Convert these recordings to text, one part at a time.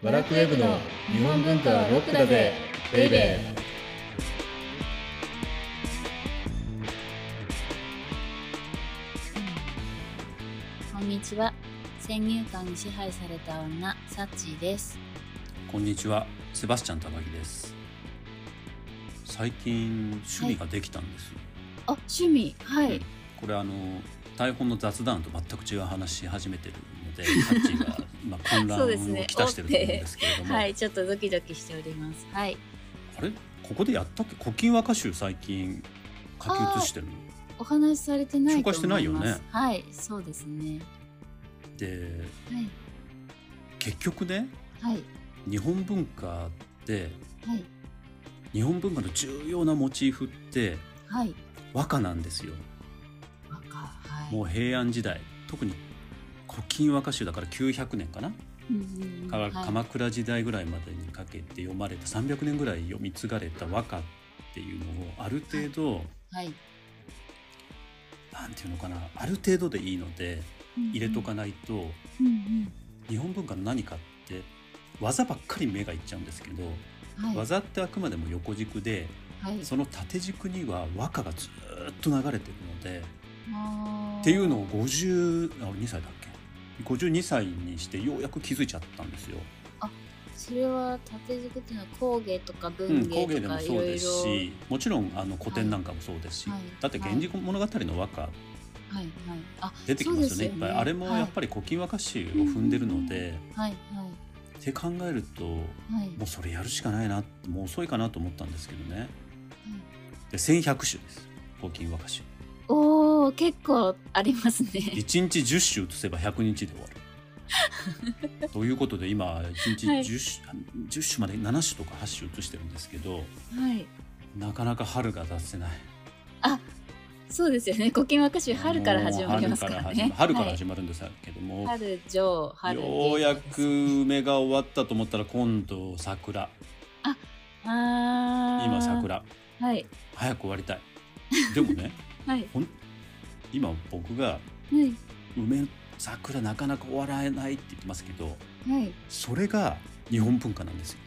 バラクウェブの日本文化はロックだぜベイベー。こんにちは。先入観に支配された女サッチーです。こんにちは、セバスチャン高木です。最近趣味ができたんですよ。あ趣味？はい。これあの台本の雑談と全く違う話し始めてるので、サッチーが今混乱をそうですね。きたしてると思うんですけれども、はいちょっとドキドキしております。はい。あれ？ここでやったっけ？古今和歌集最近書き写してるの。お話しされてないと思います。紹介してないよね。はいそうですね。ではい。結局ねはい。日本文化ってはい。日本文化の重要なモチーフってはい。和歌なんですよ。赤はい。もう平安時代特に古今和歌集だから900年かな、うんはい。鎌倉時代ぐらいまでにかけて読まれた300年ぐらい読み継がれた和歌っていうのをある程度、はい。なんていうのかな？ある程度でいいので入れとかないと、うんうん。日本文化の何かって技ばっかり目がいっちゃうんですけど、はい。技ってあくまでも横軸ではい。その縦軸には和歌がずーっと流れてるのでっていうのを52歳だ。っけ52歳にしてようやく気づいちゃったんですよ。それは縦軸っていうのは工芸とかうん、文芸工芸でとかいもそうですしもちろんあの古典なんかもそうですし、はいだって「源氏物語」の和歌はいはい。あ出てきますよね。そうですいっぱいあれもやっぱり古今和歌集を踏んでるので、はいって考えるともはい。はい、うそれやるしかないなもう遅いかなと思ったんですけどね。で1100首です。古今和歌集おお結構ありますね。1日10首移せば100日で終わる。ということで今1日はい。10,、10首まで7首とか8首移してるんですけどはい。なかなか春が出せない。そうですよね。古今和歌集春から始まりますからもう春から始まね。春からはい。始まるんですけども、春上春ようやく下梅が終わったと思ったら今度桜。ああ今桜。はい。早く終わりたい。でもねはい。ほん今僕がはい。梅桜なかなか終わらないって言ってますけどはい。それが日本文化なんですよ。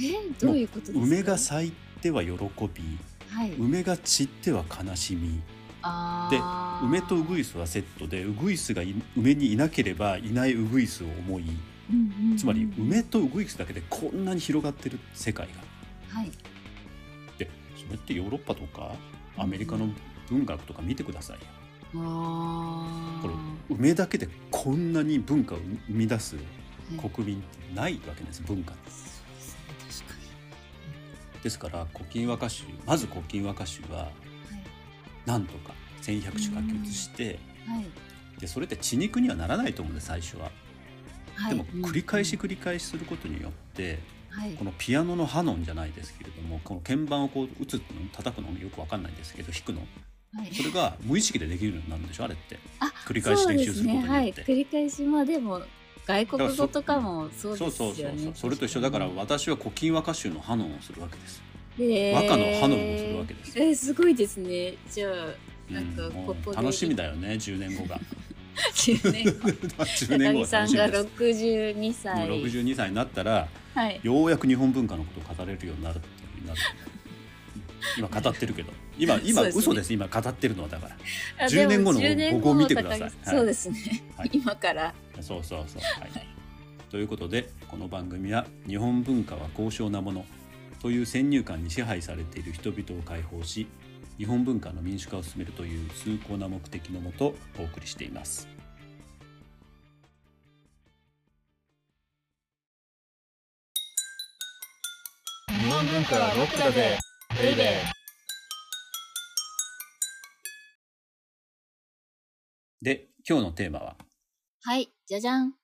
えどういうことですか？梅が咲いては喜びはい。梅が散っては悲しみ。であー。梅とウグイスはセットでウグイスがい梅にいなければいないウグイスを思いうんうんうんつまり梅とウグイスだけでこんなに広がってる世界が。はい。でそれってヨーロッパとかアメリカの文学とか見てくださいこれ梅だけでこんなに文化を生み出すはい国民ってないわけです文化って。ですか。ですから古今和歌集まず古今和歌集はなんとか1100首書き写してにはい。でそれって血肉にはならないと思うんです最初は。はい。でも繰り返しうん繰り返しすることによってはい。このピアノのハノンじゃないですけれどもこの鍵盤をこう打つの叩くのよくわかんないんですけど弾くのはい。それが無意識でできるようになるんでしょあれって。あ繰り返し練習することによって。ね。はい、繰り返しまあでも外国語とかもそうですよねそうそうそうそれと一緒。だから私は古今和歌集のハノンをするわけです、で和歌のハノンをするわけです。えー、すごいですね。じゃあなんかここで。う楽しみだよね10年後が。10年後。10年後が高木さんが楽しみです62も歳う62歳になったらはい。ようやく日本文化のことを語れるようになるっていうふうになる。今語ってるけど今今 そうですね。嘘です。今語ってるのはだから。あ10年後のでも10年ここを見てください。そうですね、はい。今から。そうそうそう。はい。ということでこの番組は日本文化は高尚なものという先入観に支配されている人々を解放し日本文化の民主化を進めるという崇高な目的のもとお送りしています。日本文化はロックだぜ。ベイベーで今日のテーマは？はいじゃじゃん。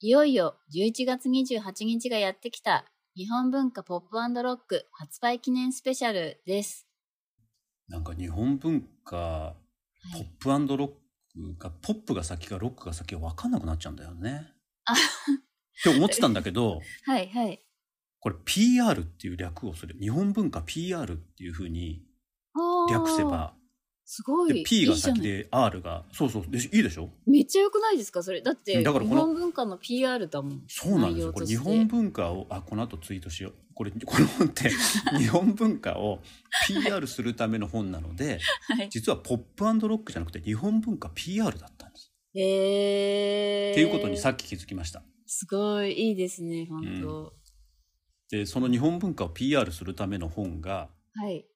いよいよ11月28日がやってきた日本文化ポップロック発売記念スペシャルです。なんか日本文化はい。ポップロックがポップが先かロックが先か分かんなくなっちゃうんだよね。あ。って思ってたんだけど はいはい。これ PR っていう略をする日本文化 PR っていうふうに略せばですごい。P が先で R がそうそうでいいでしょ？めっちゃ良くないですか？それ。だって、日だからこの本文化の PR だもん。そうなんですよこれ日本文化をあこの後ツイートしようこれこの本って 日本文化を PR するための本なのではい。実はポップロックじゃなくて日本文化 PR だったんです。えー。っていうことにさっき気づきました。すごい、いいですね、本当、でその日本文化を PR するための本が、はい。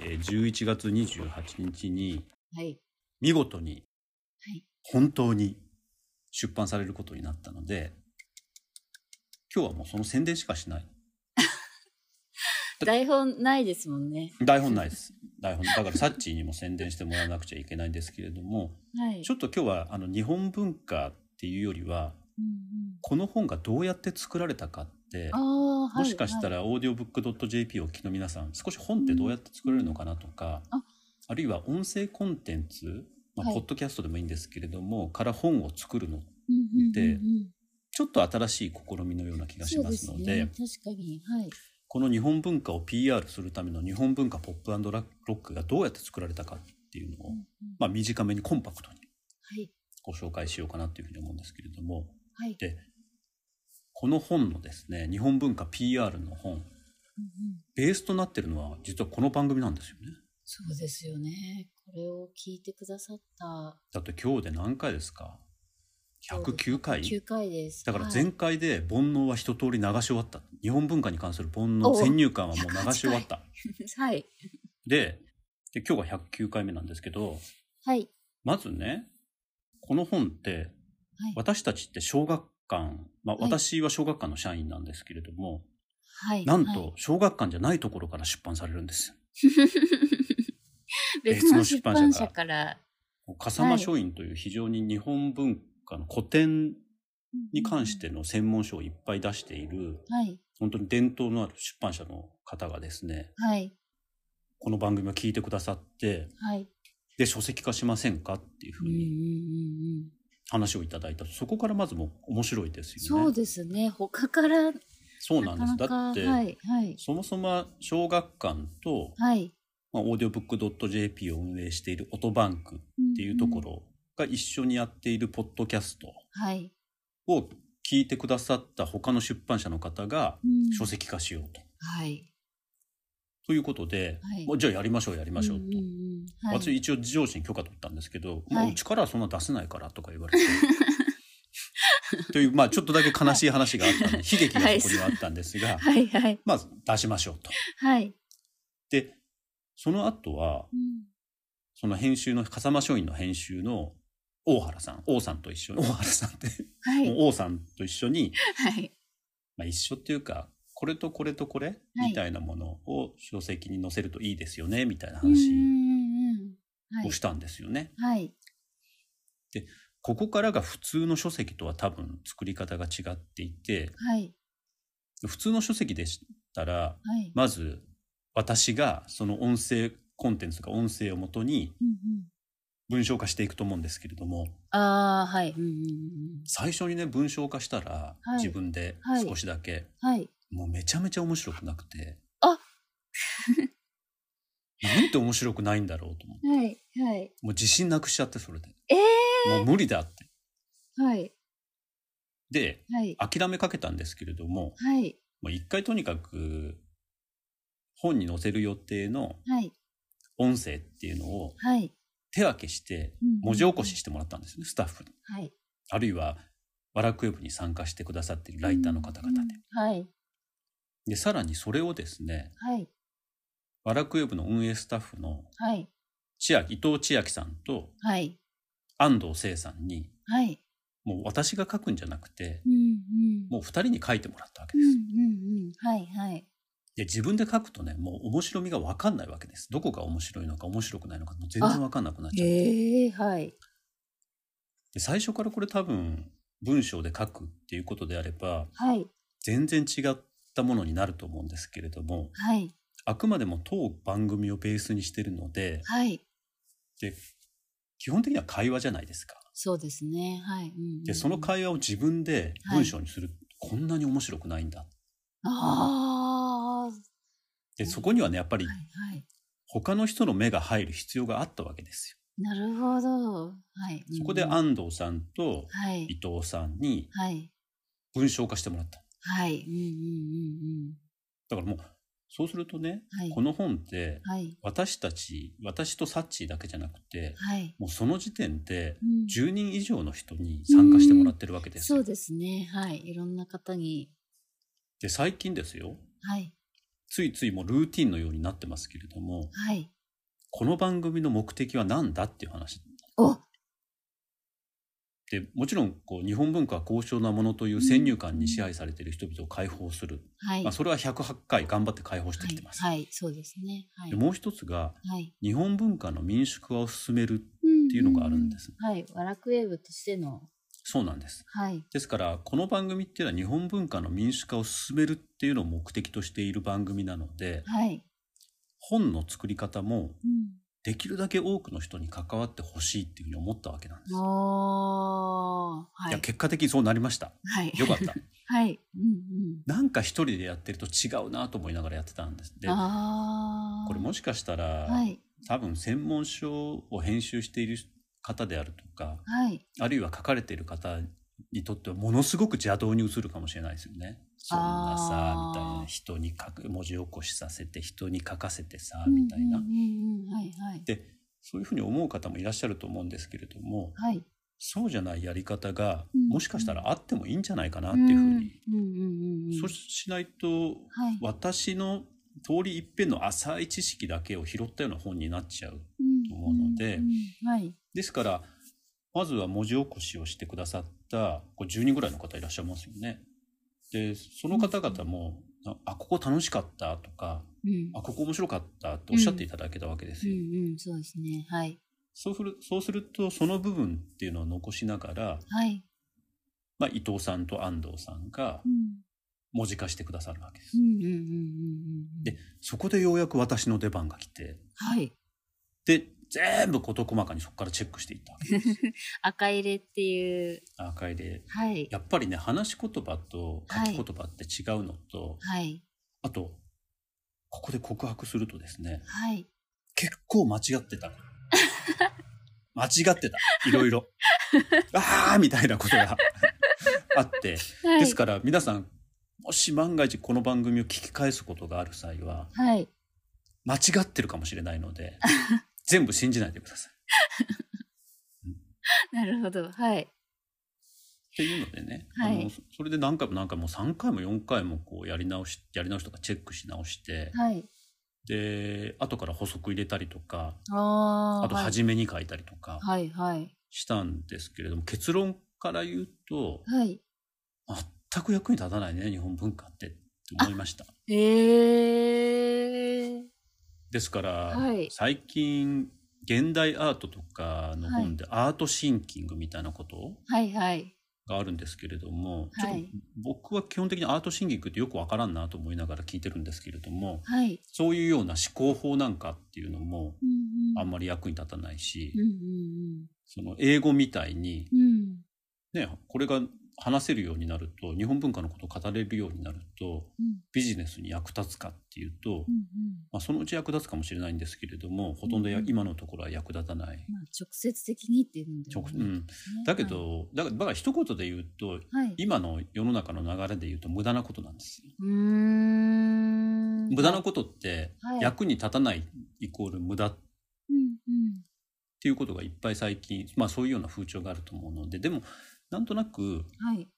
えー11月28日にはい。見事にはい。本当に出版されることになったので今日はもうその宣伝しかしない 台本ないですもんね。台本ないです台本だからサッチーにも宣伝してもらわなくちゃいけないんですけれどもはい。ちょっと今日はあの日本文化っていうよりはうんうんこの本がどうやって作られたかっはい。もしかしたらオーディオブックドット JP をお聞きの皆さん少し本ってどうやって作られるのかなとか、ああるいは音声コンテンツ、まあはいポッドキャストでもいいんですけれどもから本を作るのうんうんうんうんでちょっと新しい試みのような気がしますのでね、確かに。はい。この日本文化を PR するための日本文化ポップロックがどうやって作られたかっていうのを、うんうんまあ、短めにコンパクトにはい。ご紹介しようかなというふうに思うんですけれどもはい。でこの本のですね日本文化 PR の本うんうんベースとなってるのは実はこの番組なんですよね。そうですよね。これを聞いてくださった。だって今日で何回ですか ?109 回？9回です。だからはい前回で煩悩は一通り流し終わった。日本文化に関する煩悩、お先入観はもう流し終わった。はい。でで、今日が109回目なんですけど、はい。まずね、この本って、はい。私たちって小学館、まあはい私は小学館の社員なんですけれども、はい。はいなんと小学館じゃないところから出版されるんです。別の出版社から。笠間書院という非常に日本文化の古典に関しての専門書をいっぱい出している、はい。本当に伝統のある出版社の方がですね、はい。この番組を聞いてくださって、はい。で、書籍化しませんかっていうふうにうん。話をいただいた。そこからまずもう面白いですよね。そうですね。他から、そうなんです。だって、はい。はい。そもそも小学館と、はい。まあ、オーディオブックドット JP を運営しているオトバンクっていうところが一緒にやっているポッドキャストはい。を聞いてくださった他の出版社の方がうん書籍化しようと。はい。ということで、はいもうじゃあやりましょうやりましょうと。んんうんはい私一応上司に許可取ったんですけど、はいもううちからはそんな出せないからとか言われて。という、まあちょっとだけ悲しい話があったんで、悲劇がそこにはあったんですが、はいはい。まず出しましょうと。はい。で、その後は、うんその編集の、笠間書院の編集の大原さん、王さんと一緒に、大原さんって、はい。王さんと一緒に、はい。まあ一緒っていうか、これとこれとこれ、はいみたいなものを書籍に載せるといいですよね、みたいな話をしたんですよね。はい。ここからが普通の書籍とは多分作り方が違っていて、はい。普通の書籍でしたら、はい。まず私がその音声コンテンツとか音声をもとに文章化していくと思うんですけれども、ああ、はい。うんうんうん最初にね、文章化したらはい自分ではい少しだけ、はい。もうめちゃめちゃ面白くなくて、あ なんて面白くないんだろうと思って、はい。はい。もう自信なくしちゃってそれで。えもう無理だって。ー、はい。で、はい。諦めかけたんですけれども、はい。もう一回とにかく本に載せる予定のはい。音声っていうのをはい。手分けして文字起こししてもらったんですね、スタッフに。はい。あるいは、ワラクウェブに参加してくださっているライターの方々で。はい。で、さらにそれをですね、はい。ワラクウェブの運営スタッフのはい。千秋伊藤千秋さんとはい。安藤聖さんに、はい。もう私が書くんじゃなくて、うんうん。もう二人に書いてもらったわけうんです。うんうん。はい。はい。で、自分で書くとね、もう面白みがわかんないわけです。どこが面白いのか面白くないのか、もう全然わかんなくなっちゃって。へえ、はい。で最初からこれ多分文章で書くっていうことであればはい。全然違ったものになると思うんですけれどもはい。あくまでも当番組をベースにしてるのではい。で基本的には会話じゃないですか。そうですね。はい。うんうんうんでその会話を自分で文章にする、こんなに面白くないんだ。ああ。でそこにはねやっぱりはい。はい。他の人の目が入る必要があったわけですなるほど。はい。よ。そこでうん安藤さんとはい。伊藤さんにはい。文章化してもらった。はい。うんうんうんだからもう、そうするとね、はいこの本ってうん。はい。私たち、私とサッチーだけじゃなくて、はい。もうその時点でうん10人以上の人に参加してもらってるわけですよ。そうですね。はい。いろんな方に。で、最近ですよ、はい。ついついもうルーティンのようになってますけれども、はい。この番組の目的は何だっていう話。おで、もちろん、こう、日本文化は高尚なものという先入観に支配されている人々を解放する。はい。まあ、それは108回頑張って解放してきてます。はい。はい。そうですね。はい。でもう一つが、はい。日本文化の民主化を進める。っていうのがあるんですはい。ワラクウェーブとしての。そうなんです。はい。ですから、この番組っていうのは日本文化の民主化を進めるっていうのを目的としている番組なので、はい。本の作り方もうん。できるだけ多くの人に関わってほしいっていうふうに思ったわけなんです。はいい。や、結果的にそうなりました。はい。よかった。はい。うんうん。なんか一人でやってると違うなと思いながらやってたんです。で。これもしかしたら、はい。多分専門書を編集している方であるとか、はい。あるいは書かれている方にとってはものすごく邪道に映るかもしれないですよね。そんなさみたいな。人に書く、文字起こしさせて、人に書かせてさ、みたいな。で、そういうふうに思う方もいらっしゃると思うんですけれども、はい。そうじゃないやり方が、うんもしかしたらあってもいいんじゃないかなっていうふうに。そうしないと、はい。私の通り一遍の浅い知識だけを拾ったような本になっちゃう。と思うのではい。ですから、まずは文字起こしをしてくださった、これ10人ぐらいの方いらっしゃいますよね。で、その方々も、あ、あここ楽しかったとか、うん。あ、ここ面白かったっておっしゃっていただけたわけですうんよ。うん、そうですね。はい。そうする、そうすると、その部分っていうのを残しながら、はい。まあ、伊藤さんと安藤さんがうん。文字化してくださるわけですう。んうんうんうんうん。で、そこでようやく私の出番が来て、はい。で、全部事細かにそこからチェックしていった。赤入れっていう。赤いで。はい。やっぱりね、話し言葉と書き言葉って違うのと、はい。ああと、ここで告白するとですね、はい。結構間違ってた。間違ってた。いろいろ。あーみたいなことがあって。はい。ですから皆さん、もし万が一この番組を聞き返すことがある際は、はい。間違ってるかもしれないので、全部信じないでください。なるほど。はい。っていうのでね、はいあのそそれで何回も何回も3回も4回もこうやり直しやり直しとかチェックし直して、はい。で後から補足入れたりとかあと初めに書いたりとかはい。はい。したんですけれども、結論から言うとはい。全く役に立たないね日本文化ってって思いました。ええー。ですから、はい最近現代アートとかの本でアートシンキングみたいなことはい。はい。があるんですけれども、はいちょっと僕は基本的にアートシンキングってよくわからんなと思いながら聞いてるんですけれどもはい。そういうような思考法なんかっていうのも。あんまり役に立たないし、うんうんその英語みたいに、うん。うん。ね、これが話せるようになると日本文化のことを語れるようになるとうんビジネスに役立つかっていうと、うんうん。まあ、そのうち役立つかもしれないんですけれどもほとんどや、うん今のところは役立たない。まあ、直接的にっていうんで直もうん、だけ、ど、だからだから一言で言うとはい。はい、今の世の中の流れで言うと無駄なことなんですよ。無駄なことってはい役に立たないイコール無駄っうんうん。ていうことがいっぱい最近、まあそういうような風潮があると思うので、でもなんとなくはい。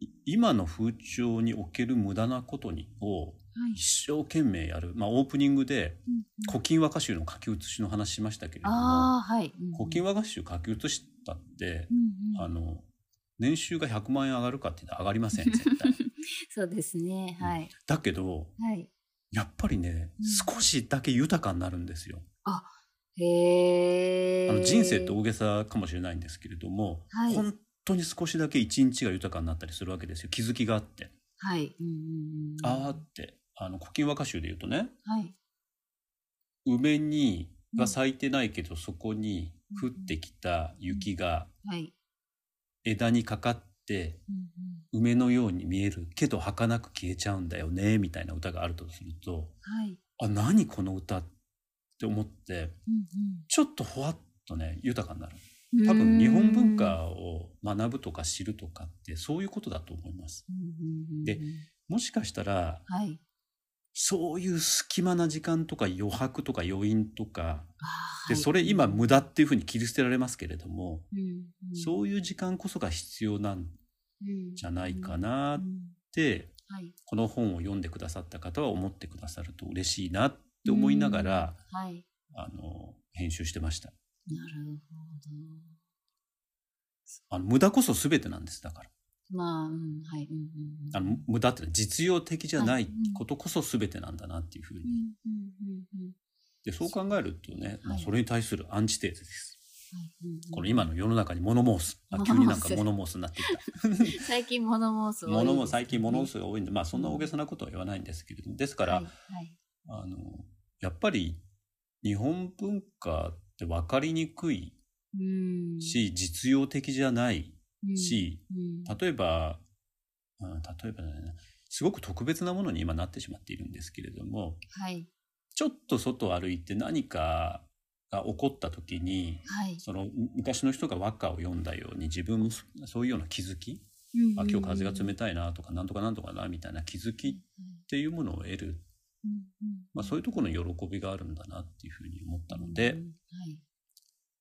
い今の風潮における無駄なことにをはい。一生懸命やる。まあオープニングでうんうん古今和歌集の書き写しの話しましたけれども、ああ、はい。うんうん古今和歌集書き写したってう、んうんあの、年収が100万円上がるかって上がりません、絶対。そうですね。はい。だけど、はい。やっぱりね、うん少しだけ豊かになるんですよ。あの人生って大げさかもしれないんですけれども、はい本当に少しだけ一日が豊かになったりするわけですよ。気づきがあって。はい。うん。あーって、あの、古今和歌集で言うとね、はい。梅に、が咲いてないけど、そこに降ってきた雪がはい。枝にかかって、梅のように見えるけど儚く消えちゃうんだよね、みたいな歌があるとすると、はい。あ何この歌って思ってうんちょっとほわっとね豊かになる。うん。多分日本文化を学ぶとか知るとかってそういうことだと思います。うんうんうんでもしかしたらはい。そういう隙間な時間とか余白とか余韻とかではい。それ今無駄っていうふうに切り捨てられますけれどもうんうん。そういう時間こそが必要なんうんじゃないかなっうんてはいこの本を読んでくださった方は思ってくださると嬉しいなって思いながらうん。はい。あの編集してました。なるほあの無駄こそ全てなんですだから。どまあうんはいうんうんうん。あの無駄って実用的じゃないことこそ全てなんだなっていうふうに。でそう考えるとね、まあ、はいそれに対するアンチテーゼです。この今の世の中に物申す。あ急になんか物申すになってきた。最近物申す物も最近物申すが多いんでまあそんな大げさなことは言わないんですけれども。ですから、はいはい。あのやっぱり日本文化って分かりにくいうん。し、実用的じゃないうん。し、うん。例えば、うん、例えばねすごく特別なものに今なってしまっているんですけれどもはい。ちょっと外を歩いて何かが起こった時にはい。その昔の人が和歌を読んだように自分もそそういうような気づき、あ今日風が冷たいなとかなんとかなんとかなみたいな気づきっていうものを得る、まあ、そういうところの喜びがあるんだなっていうふうに思ったので、はい。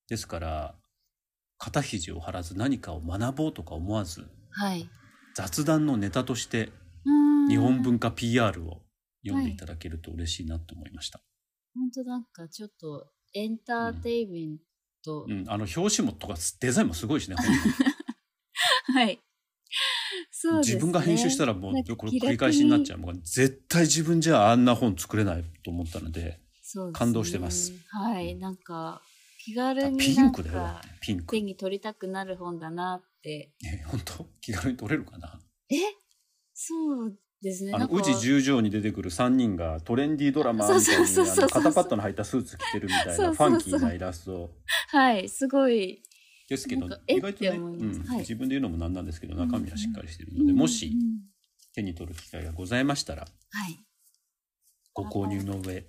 ですから肩肘を張らず何かを学ぼうとか思わずはい。雑談のネタとしてうん。日本文化 PR を読んでいただけると嬉しいなと思いました。本当なんかちょっとエンターテイメント、うん、あの表紙もとかデザインもすごいしね。本 はいそうですね自分が編集したらもうこれ繰り返しになっちゃう。もう絶対自分じゃあんな本作れないと思ったので、ね。感動してます。はい。なんか気軽にピンクだピンク。手。に取りたくなる本だなって。ね本当？気軽に取れるかな？え？そうですね。あの宇治十条に出てくる3人がトレンディードラマーみたいに肩パッドの入ったスーツ着てるみたいなファンキーなイラストはい。すごいですけど意外とね、うんはい。自分で言うのもなんなんですけど中身はしっかりしてるので、もしうん手に取る機会がございましたらはい。ご購入の上はい。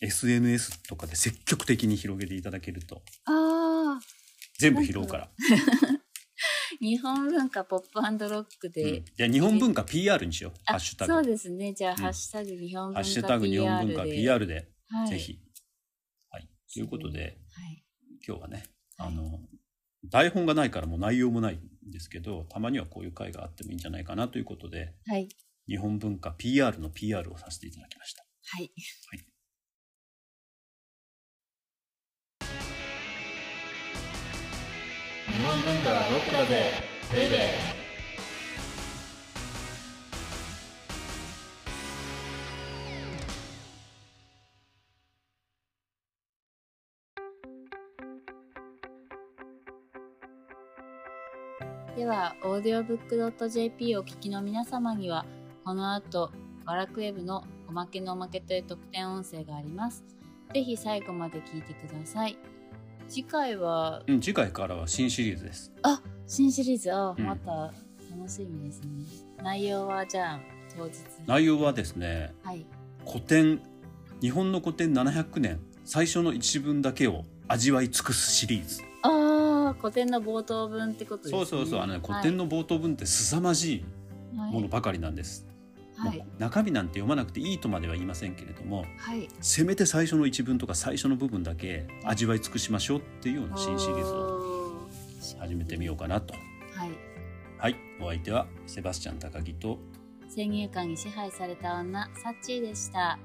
SNS とかで積極的に広げていただけると全部拾うから、日本文化ポップロックうん。で、で日本文化 PR にしよう。ハあッシュタグ。そうですね。じゃあ、ん。ハッシュタグ日本文化ハッ PR でシュタグ日本文化 PR で、はい、ぜひ、はい、ということではい。今日はねはい。あの台本がないからもう内容もないんですけどたまにはこういう会があってもいいんじゃないかなということではい。日本文化 PR の PR をさせていただきました。はい。日本文化はロックだぜベイ。ベーでは、オーディオブック .jp をお聞きの皆様には、この後、ワラクウェブのおまけのおまけという特典音声があります。ぜひ最後まで聞いてください。次回は、うん、次回からは新シリーズです。あ、新シリーズ、あ、うんまた楽しみですね。内容はじゃあ、当日。内容はですねはい。古典日本の古典700年最初の一文だけを味わい尽くすシリーズ。古典の冒頭文ってことですね。そうそうそうあの、ね、古典の冒頭文って凄まじいはいものばかりなんです。はい中身なんて読まなくていいとまでは言いませんけれどもはい。せめて最初の一文とか最初の部分だけ味わい尽くしましょうっていうような新シリーズを始めてみようかなと。はい。はいお相手はセバスチャン高木と先入観に支配された女サッチーでした